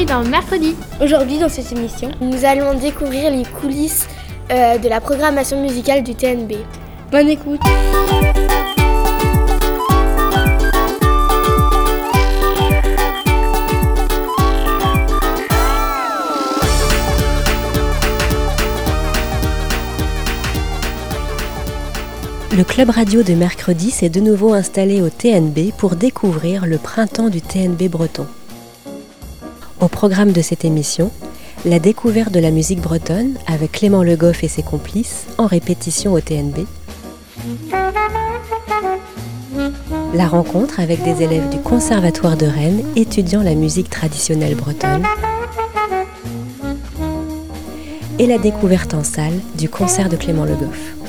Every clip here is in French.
Bienvenue dans Mercredi Aujourd'hui, dans cette émission, nous allons découvrir les coulisses euh, de la programmation musicale du TNB. Bonne écoute Le club radio de mercredi s'est de nouveau installé au TNB pour découvrir le printemps du TNB breton. Au programme de cette émission, la découverte de la musique bretonne avec Clément Le Goff et ses complices en répétition au TNB. La rencontre avec des élèves du Conservatoire de Rennes étudiant la musique traditionnelle bretonne. Et la découverte en salle du concert de Clément Le Goff.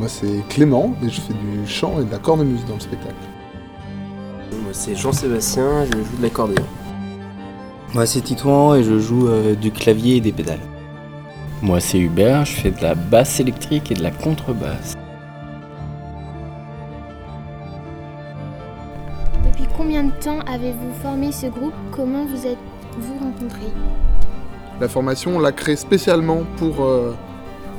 Moi, c'est Clément, et je fais du chant et de la cornemuse dans le spectacle. Moi c'est Jean-Sébastien, je joue de l'accordéon. Moi c'est Titouan et je joue euh, du clavier et des pédales. Moi c'est Hubert, je fais de la basse électrique et de la contrebasse. Depuis combien de temps avez-vous formé ce groupe? Comment vous êtes-vous rencontrés? La formation, on l'a créée spécialement pour, euh,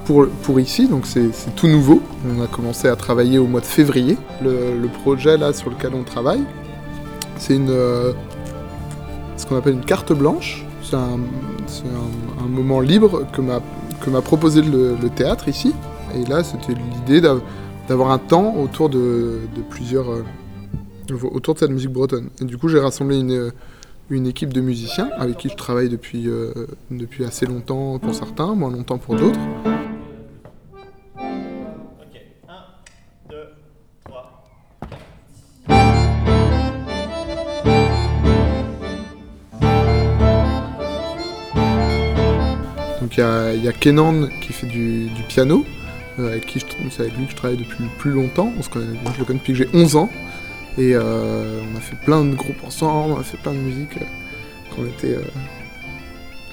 pour, ici, donc c'est tout nouveau. On a commencé à travailler au mois de février. Le, projet là sur lequel on travaille, c'est une euh, ce qu'on appelle une carte blanche. C'est un, moment libre que m'a proposé le, théâtre ici. Et là, c'était l'idée d'av- d'avoir un temps autour de, plusieurs euh, autour de cette musique bretonne. Et du coup, j'ai rassemblé une une équipe de musiciens avec qui je travaille euh, depuis assez longtemps pour certains, moins longtemps pour d'autres. Kenan qui fait du, piano, euh, avec qui c'est avec lui que je travaille depuis plus longtemps. On se connaît, je le connais depuis que j'ai 11 ans. Et euh, on a fait plein de groupes ensemble, on a fait plein de musique euh, quand on était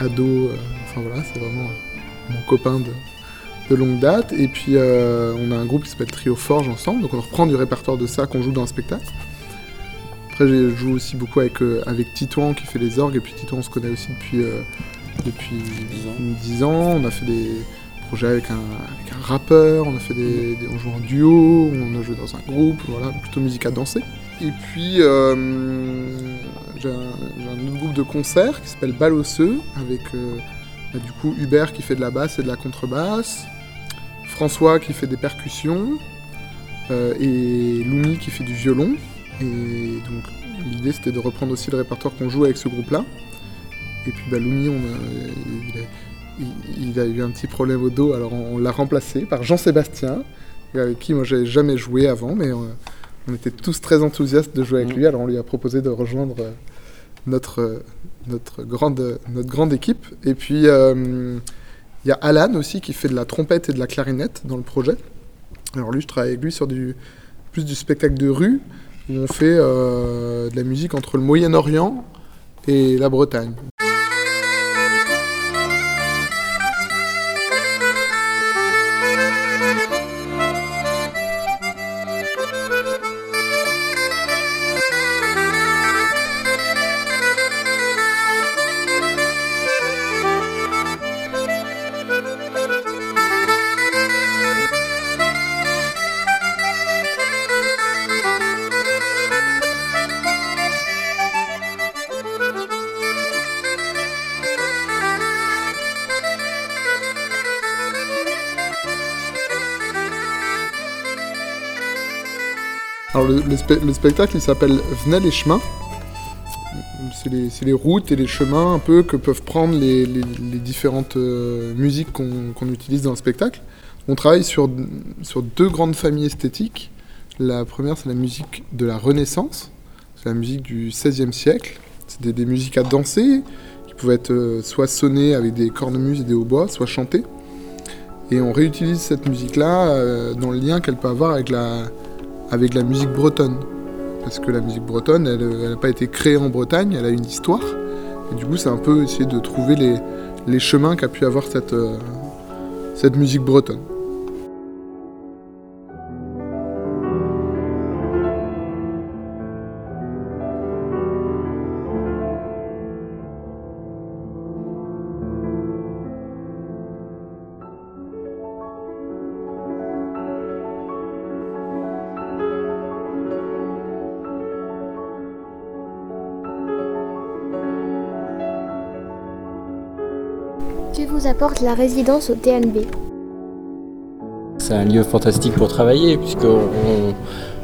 ado. euh, enfin voilà, c'est vraiment mon copain de, longue date. Et puis on a un groupe qui s'appelle Trio Forge ensemble, donc on reprend du répertoire de ça qu'on joue dans un spectacle. Après, je joue aussi beaucoup avec, euh, avec Titouan qui fait les orgues, et puis Titouan on se connaît aussi depuis, depuis 10 ans. On a fait des projets avec un, rappeur, on a fait des, on joue en duo, on a joué dans un groupe, voilà, plutôt musique à danser. Et puis euh, j'ai un, autre groupe de concert qui s'appelle Balosseux, avec euh, bah, du coup Hubert qui fait de la basse et de la contrebasse, François qui fait des percussions, euh, et Loumi qui fait du violon. Et donc l'idée c'était de reprendre aussi le répertoire qu'on joue avec ce groupe-là. Et puis bah, Loumi, on a, il, a, il- il a eu un petit problème au dos, alors on, on l'a remplacé par Jean-Sébastien, avec qui moi j'avais jamais joué avant, mais euh, on était tous très enthousiastes de jouer avec lui, alors on lui a proposé de rejoindre euh, notre, notre, grande, notre grande équipe. Et puis euh, il y a Alan aussi qui fait de la trompette et de la clarinette dans le projet. Alors lui, je travaille avec lui sur du, plus du spectacle de rue, où on fait euh, de la musique entre le Moyen-Orient et la Bretagne. Le, le spe- le spectacle il s'appelle Venez les chemins. C'est les, routes et les chemins un peu que peuvent prendre les, différentes euh, musiques qu'on utilise dans le spectacle. On travaille sur, deux grandes familles esthétiques. La première c'est la musique de la Renaissance, c'est la musique du XVIe siècle. Des, des musiques à danser qui pouvaient être euh, soit sonnées avec des cornemuses et des hautbois, soit chantées. Et on réutilise cette musique-là euh, dans le lien qu'elle peut avoir avec la, avec la musique bretonne. Parce que la musique bretonne, elle n'a pas été créée en Bretagne, elle a une histoire. Et du coup, c'est un peu essayer de trouver les, chemins qu'a pu avoir cette, euh, cette musique bretonne. Que vous apporte la résidence au TNB C'est un lieu fantastique pour travailler puisqu'on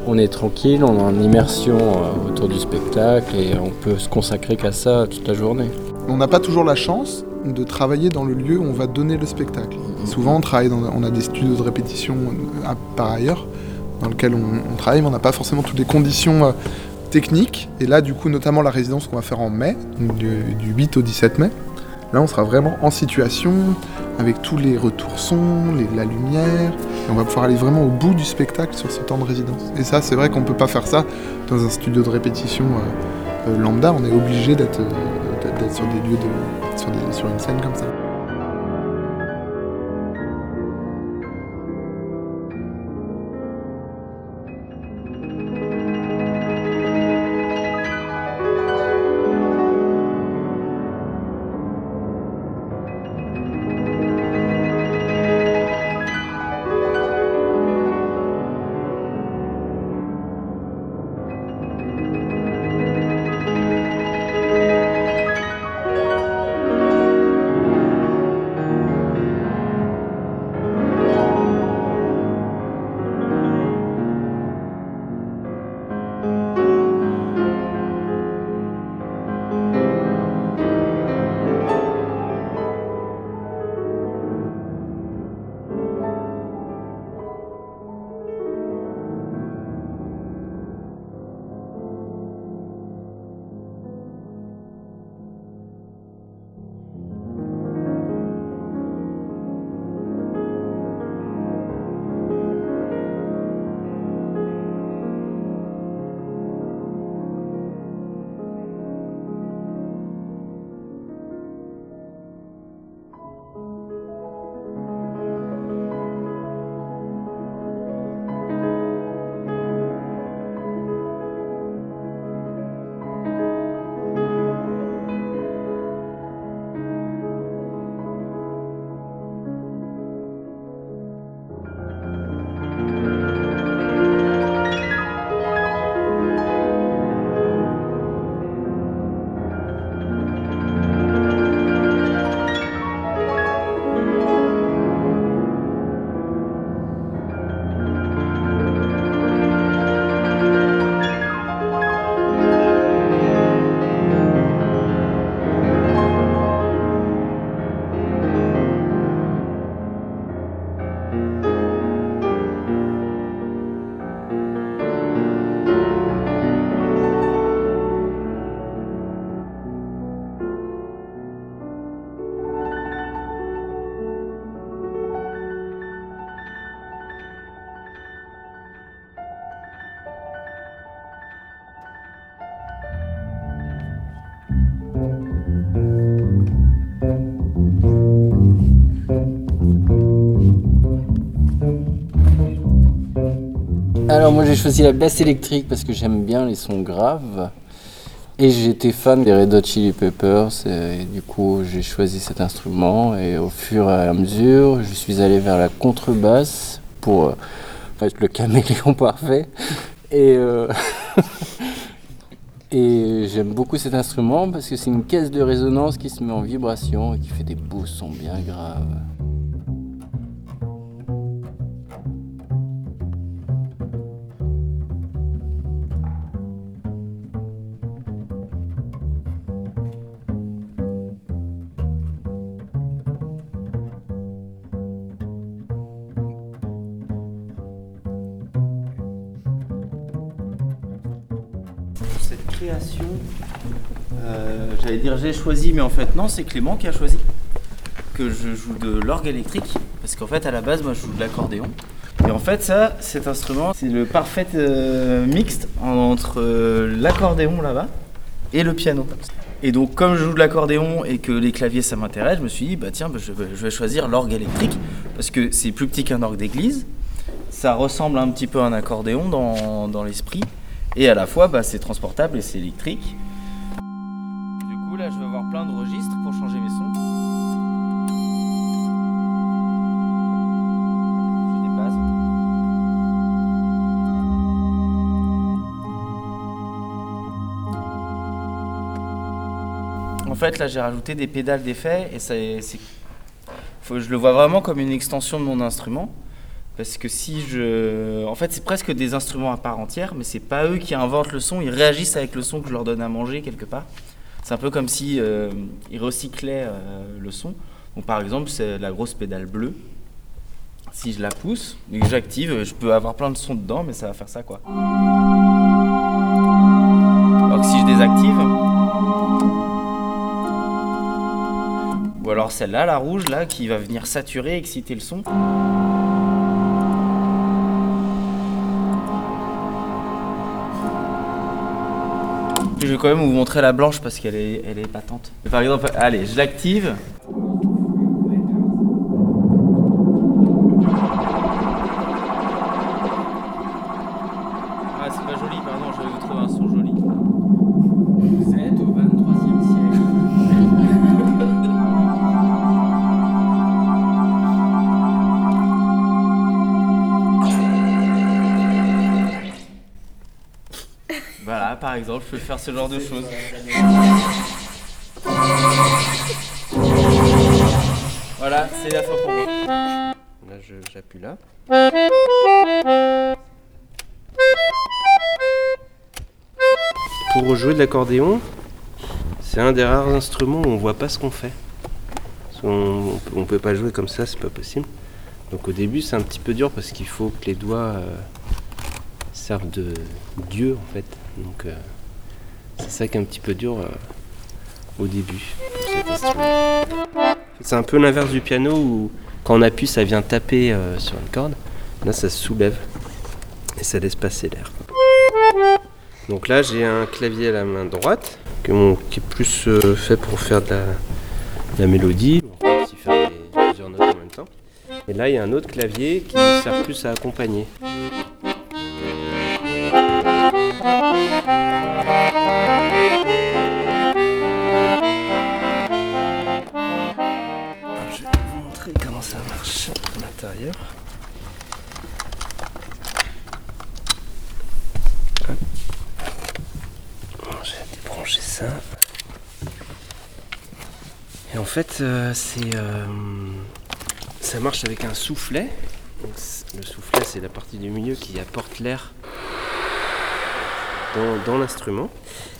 on, est tranquille, on est en immersion euh, autour du spectacle et on peut se consacrer qu'à ça toute la journée. On n'a pas toujours la chance de travailler dans le lieu où on va donner le spectacle. Souvent, on, travaille dans, on a des studios de répétition euh, à- par ailleurs dans lesquels on, on travaille, mais on n'a pas forcément toutes les conditions euh, techniques. Et là, du coup, notamment la résidence qu'on va faire en mai, donc du, du 8 au 17 mai, là, on sera vraiment en situation avec tous les retours son, les- la lumière. Et on va pouvoir aller vraiment au bout du spectacle sur ce temps de résidence. Et ça, c'est vrai qu'on peut pas faire ça dans un studio de répétition euh, euh, lambda. On est obligé d'être euh, d'être- sur des lieux de, sur une scène comme ça. Alors moi j'ai choisi la basse électrique parce que j'aime bien les sons graves. Et j'étais fan des Red Hot Chili Peppers et du coup j'ai choisi cet instrument et au fur et à mesure je suis allé vers la contrebasse pour euh, être le caméléon parfait. Et, euh, et j'aime beaucoup cet instrument parce que c'est une caisse de résonance qui se met en vibration et qui fait des beaux sons bien graves. J'ai choisi, mais en fait non, c'est Clément qui a choisi que je joue de l'orgue électrique, parce qu'en fait à la base moi je joue de l'accordéon. Et en fait ça, cet instrument, c'est le parfait euh, mixte entre euh, l'accordéon là-bas et le piano. Et donc comme je joue de l'accordéon et que les claviers ça m'intéresse, je me suis dit bah tiens bah, je, vais, je vais choisir l'orgue électrique parce que c'est plus petit qu'un orgue d'église, ça ressemble un petit peu à un accordéon dans, dans l'esprit et à la fois bah, c'est transportable et c'est électrique. Fait là j'ai rajouté des pédales d'effet et ça, faut, je le vois vraiment comme une extension de mon instrument. Parce que si je. En fait, c'est presque des instruments à part entière, mais c'est pas eux qui inventent le son, ils réagissent avec le son que je leur donne à manger quelque part. C'est un peu comme si euh, ils recyclaient euh, le son. Donc, par exemple, c'est la grosse pédale bleue. Si je la pousse et que j'active, je peux avoir plein de sons dedans, mais ça va faire ça quoi. Alors si je désactive. Alors celle-là, la rouge, là, qui va venir saturer, exciter le son. Je vais quand même vous montrer la blanche parce qu'elle est, elle est patente. Par exemple, allez, je l'active. Voilà, par exemple, je peux faire ce genre de choses. Voilà, c'est la fin pour moi. Là, je- j'appuie là. Pour jouer de l'accordéon, c'est un des rares instruments où on voit pas ce qu'on fait. Parce qu'on- on, peut- on peut pas jouer comme ça, c'est pas possible. Donc au début, c'est un petit peu dur parce qu'il faut que les doigts euh, servent de Dieu en fait. Donc euh, c'est ça qui est un petit peu dur euh, au début. C'est un peu l'inverse du piano où quand on appuie, ça vient taper euh, sur une corde. Là, ça se soulève et ça laisse passer l'air. Donc là, j'ai un clavier à la main droite qui est plus fait pour faire de la, mélodie. Faire notes en même temps. Et là, il y a un autre clavier qui sert plus à accompagner. Fait, euh, c'est, euh, ça marche avec un soufflet. Le soufflet, c'est la partie du milieu qui apporte l'air dans, l'instrument.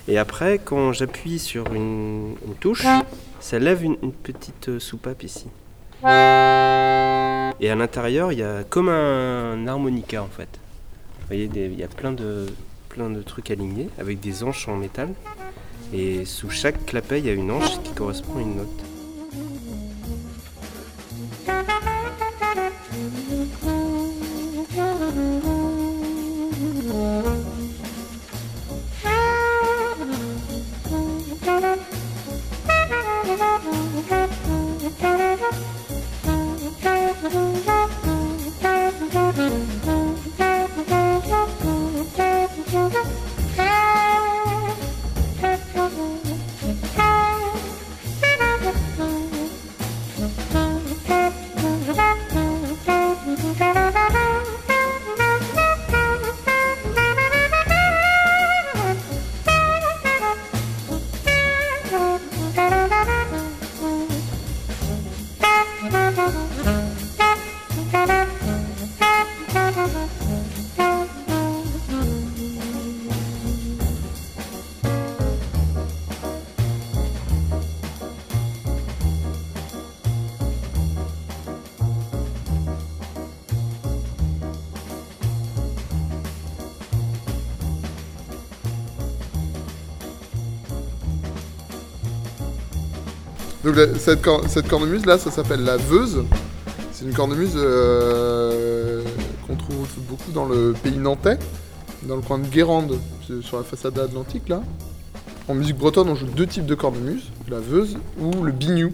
Et après, quand j'appuie sur une, touche, ça lève une, petite euh, soupape ici. Et à l'intérieur, il y a comme un harmonica en fait. Vous voyez, il y a plein de, plein de trucs alignés avec des anches en métal. Et sous chaque clapet, il y a une anche qui correspond à une note. Donc cette, cor- cette cornemuse là, ça s'appelle la veuse. C'est une cornemuse euh, qu'on trouve beaucoup dans le pays nantais, dans le coin de Guérande, sur la façade atlantique là. En musique bretonne, on joue deux types de cornemuse, la veuse ou le bignou.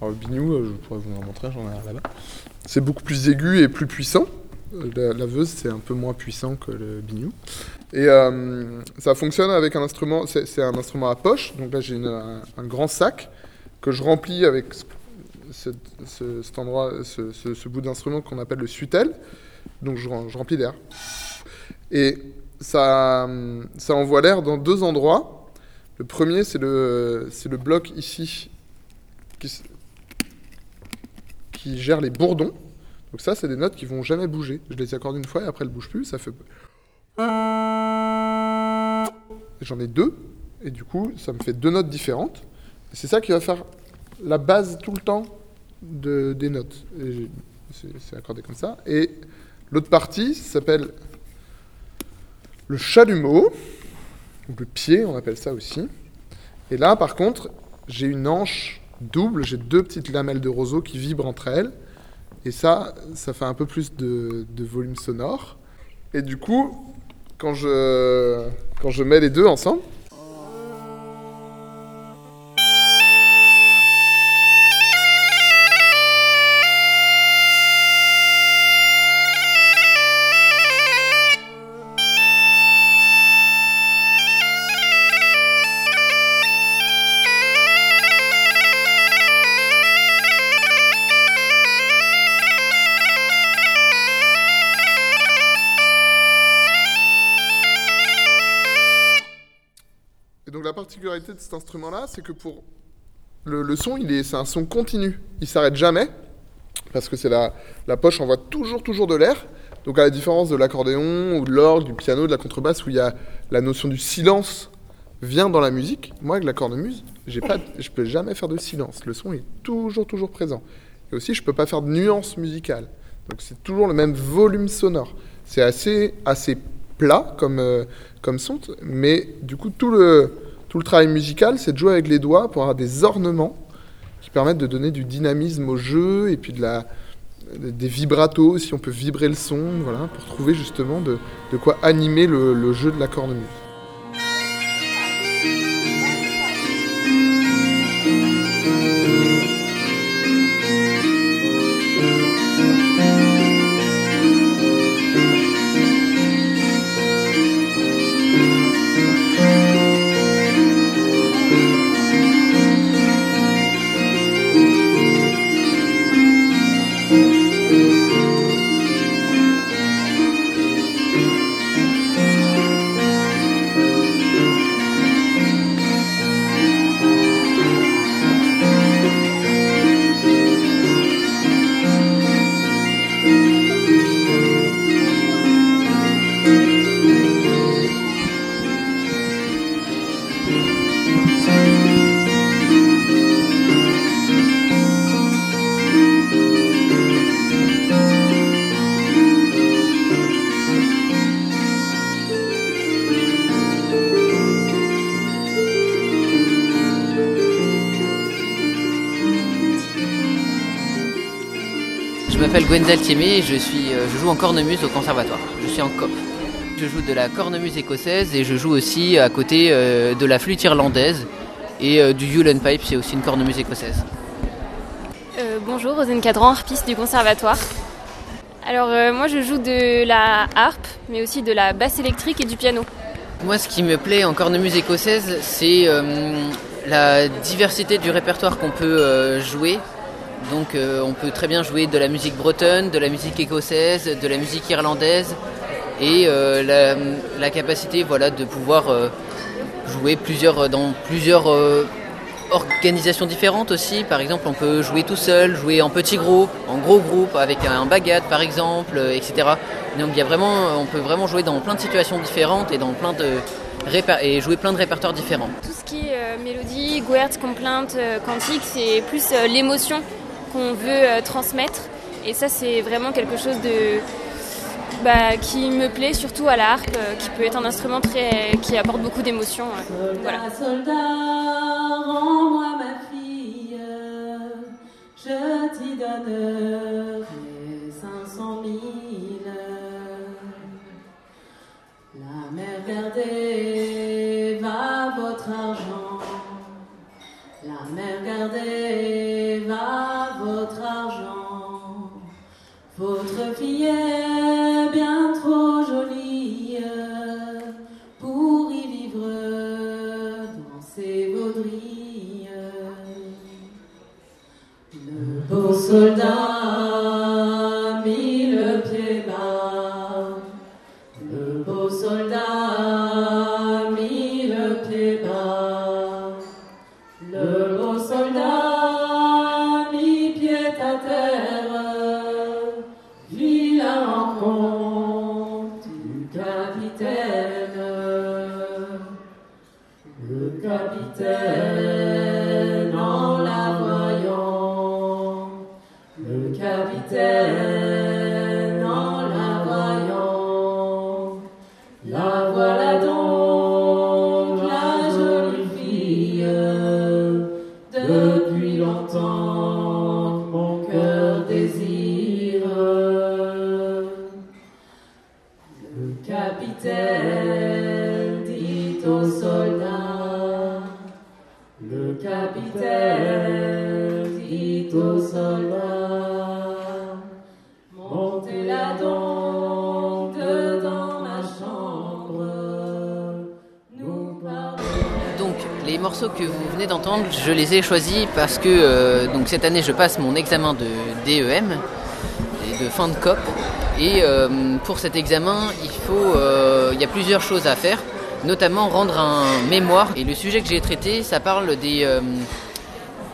Alors le bignou, euh, je pourrais vous en montrer, j'en ai un là-bas. C'est beaucoup plus aigu et plus puissant. Euh, La, veuse, c'est un peu moins puissant que le bignou. Et ça fonctionne avec un instrument, c'est un instrument à poche. Donc là, j'ai un grand sac que je remplis avec ce, ce- ce- cet endroit, ce, bout d'instrument qu'on appelle le sutel. Donc je, je remplis d'air. Et ça, envoie l'air dans deux endroits. Le premier, c'est le, bloc ici qui, gère les bourdons. Donc ça, c'est des notes qui vont jamais bouger. Je les accorde une fois et après, elles bougent plus. Ça fait. J'en ai deux. Et du coup, ça me fait deux notes différentes. C'est ça qui va faire la base tout le temps de, des notes. C'est accordé comme ça. Et l'autre partie s'appelle le chalumeau. Donc le pied, on appelle ça aussi. Et là, par contre, j'ai une hanche double. J'ai deux petites lamelles de roseau qui vibrent entre elles. Et ça, ça fait un peu plus de, de volume sonore. Et du coup, quand je, quand je mets les deux ensemble, cet instrument-là, c'est que pour le, son, il est, c'est un son continu. Il s'arrête jamais parce que c'est la, la poche envoie toujours, toujours de l'air. Donc à la différence de l'accordéon ou de l'orgue, du piano, de la contrebasse, où il y a la notion du silence vient dans la musique. Moi, avec la cornemuse, j'ai pas, je peux jamais faire de silence. Le son est toujours, toujours présent. Et aussi, je peux pas faire de nuances musicales. Donc c'est toujours le même volume sonore. C'est assez, assez plat comme, euh, comme son, mais du coup, tout le, tout le travail musical, c'est de jouer avec les doigts pour avoir des ornements qui permettent de donner du dynamisme au jeu et puis des vibratos, si on peut vibrer le son, pour trouver justement de, quoi animer le jeu de la cornemuse. M'appelle Gwendal Thiemé et je, suis, euh, je joue en cornemuse au conservatoire. Je suis en cop. Je joue de la cornemuse écossaise et je joue aussi à côté euh, de la flûte irlandaise et euh, du Yule Pipe, c'est aussi une cornemuse écossaise. Euh, bonjour, Rosane Cadran, harpiste du conservatoire. Alors euh, moi je joue de la harpe, mais aussi de la basse électrique et du piano. Moi, ce qui me plaît en cornemuse écossaise, c'est euh, la diversité du répertoire qu'on peut jouer. Donc, euh, on peut très bien jouer de la musique bretonne, de la musique écossaise, de la musique irlandaise, et euh, la, capacité, voilà, de pouvoir euh, jouer plusieurs dans plusieurs organisations différentes aussi. Par exemple, on peut jouer tout seul, jouer en petit groupe, en gros groupe, avec un bagat par exemple, etc. Donc y a vraiment, on peut vraiment jouer dans plein de situations différentes et dans plein de et jouer plein de répertoires différents. Tout ce qui est mélodie, guerre, complainte, euh, c'est plus l'émotion qu'on veut euh, transmettre. Et ça, c'est vraiment quelque chose de, bah, qui me plaît surtout à la harpe, euh, qui peut être un instrument très, qui apporte beaucoup d'émotions. voilà. rends-moi ma fille, je t'y donnerai 500 000. La mer gardée va votre argent, la mer gardée. Fille est bien trop jolie pour y vivre dans ses baudrilles. Le beau soldat mit le pied bas. Le beau soldat donc les morceaux que vous venez d'entendre, je les ai choisis parce que euh, cette année je passe mon examen de DEM de fin de COP. Et euh, pour cet examen, il faut, euh, il y a plusieurs choses à faire, notamment rendre un mémoire. Et le sujet que j'ai traité, ça parle des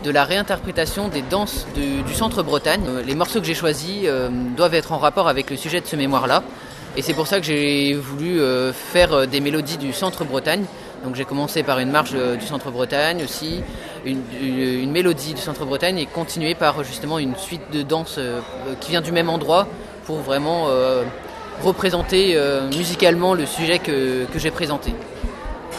de la réinterprétation des danses du centre Bretagne. Euh, Les morceaux que j'ai choisis euh, doivent être en rapport avec le sujet de ce mémoire-là. Et c'est pour ça que j'ai voulu euh, faire des mélodies du centre Bretagne. Donc j'ai commencé par une marche du centre Bretagne aussi, une, mélodie du centre Bretagne et continuer par justement une suite de danses qui vient du même endroit pour vraiment représenter musicalement le sujet que j'ai présenté.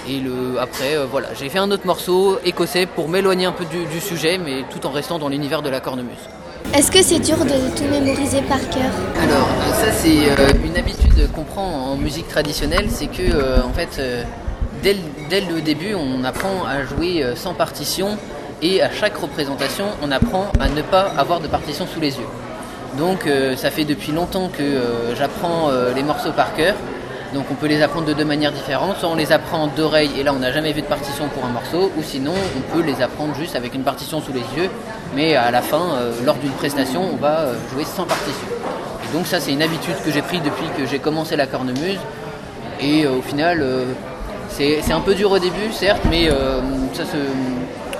Et le, après, euh, voilà, j'ai fait un autre morceau écossais pour m'éloigner un peu du, du sujet, mais tout en restant dans l'univers de la cornemuse. Est-ce que c'est dur de tout mémoriser par cœur Alors, euh, ça c'est euh, une habitude qu'on prend en musique traditionnelle, c'est que euh, en fait, dès, le, dès le début, on apprend à jouer sans partition et à chaque représentation, on apprend à ne pas avoir de partition sous les yeux. Donc, ça fait depuis longtemps que j'apprends les morceaux par cœur. Donc, on peut les apprendre de deux manières différentes. Soit on les apprend d'oreille et là, on n'a jamais vu de partition pour un morceau, ou sinon, on peut les apprendre juste avec une partition sous les yeux. Mais à la fin, euh, lors d'une prestation, on va euh, jouer sans partition. Et donc ça c'est une habitude que j'ai pris depuis que j'ai commencé la cornemuse. Et euh, au final, c'est un peu dur au début, certes, mais ça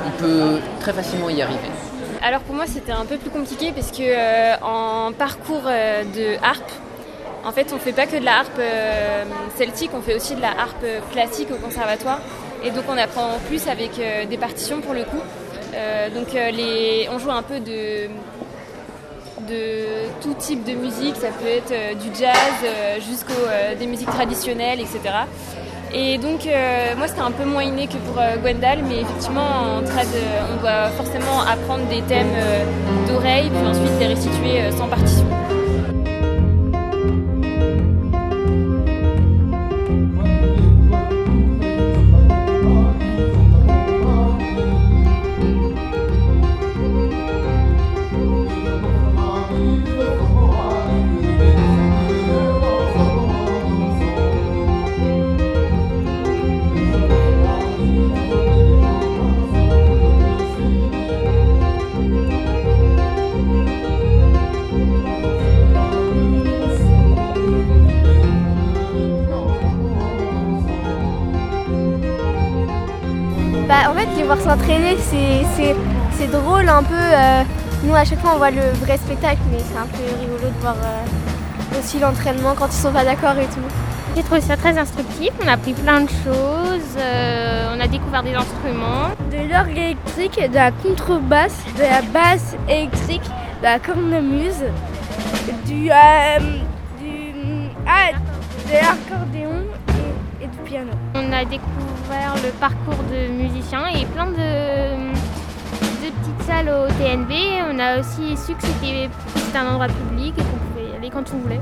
on peut très facilement y arriver. Alors pour moi c'était un peu plus compliqué parce que en parcours de harpe, en fait on fait pas que de la harpe euh, celtique, on fait aussi de la harpe classique au conservatoire. Et donc on apprend plus avec euh, des partitions pour le coup. Euh, donc on joue un peu de, tout type de musique, ça peut être du jazz jusqu'aux des musiques traditionnelles, etc. Et donc moi c'était un peu moins inné que pour Gwendal, mais effectivement en euh, on doit forcément apprendre des thèmes d'oreille, puis ensuite les restituer sans partition. C'est- c'est c'est drôle un peu. euh, nous, à chaque fois, on voit le vrai spectacle, mais c'est un peu rigolo de voir euh, aussi l'entraînement quand ils sont pas d'accord et tout. J'ai trouvé ça très instructif, on a appris plein de choses, euh, on a découvert des instruments. De l'orgue électrique, de la contrebasse, de la basse électrique, de la cornemuse, du, euh, du, ah, de l'accordéon et, et du piano. On a découvert le parcours de musiciens et plein de, de petites salles au TNB. On a aussi su que c'était c'était un endroit public et qu'on pouvait y aller quand on voulait.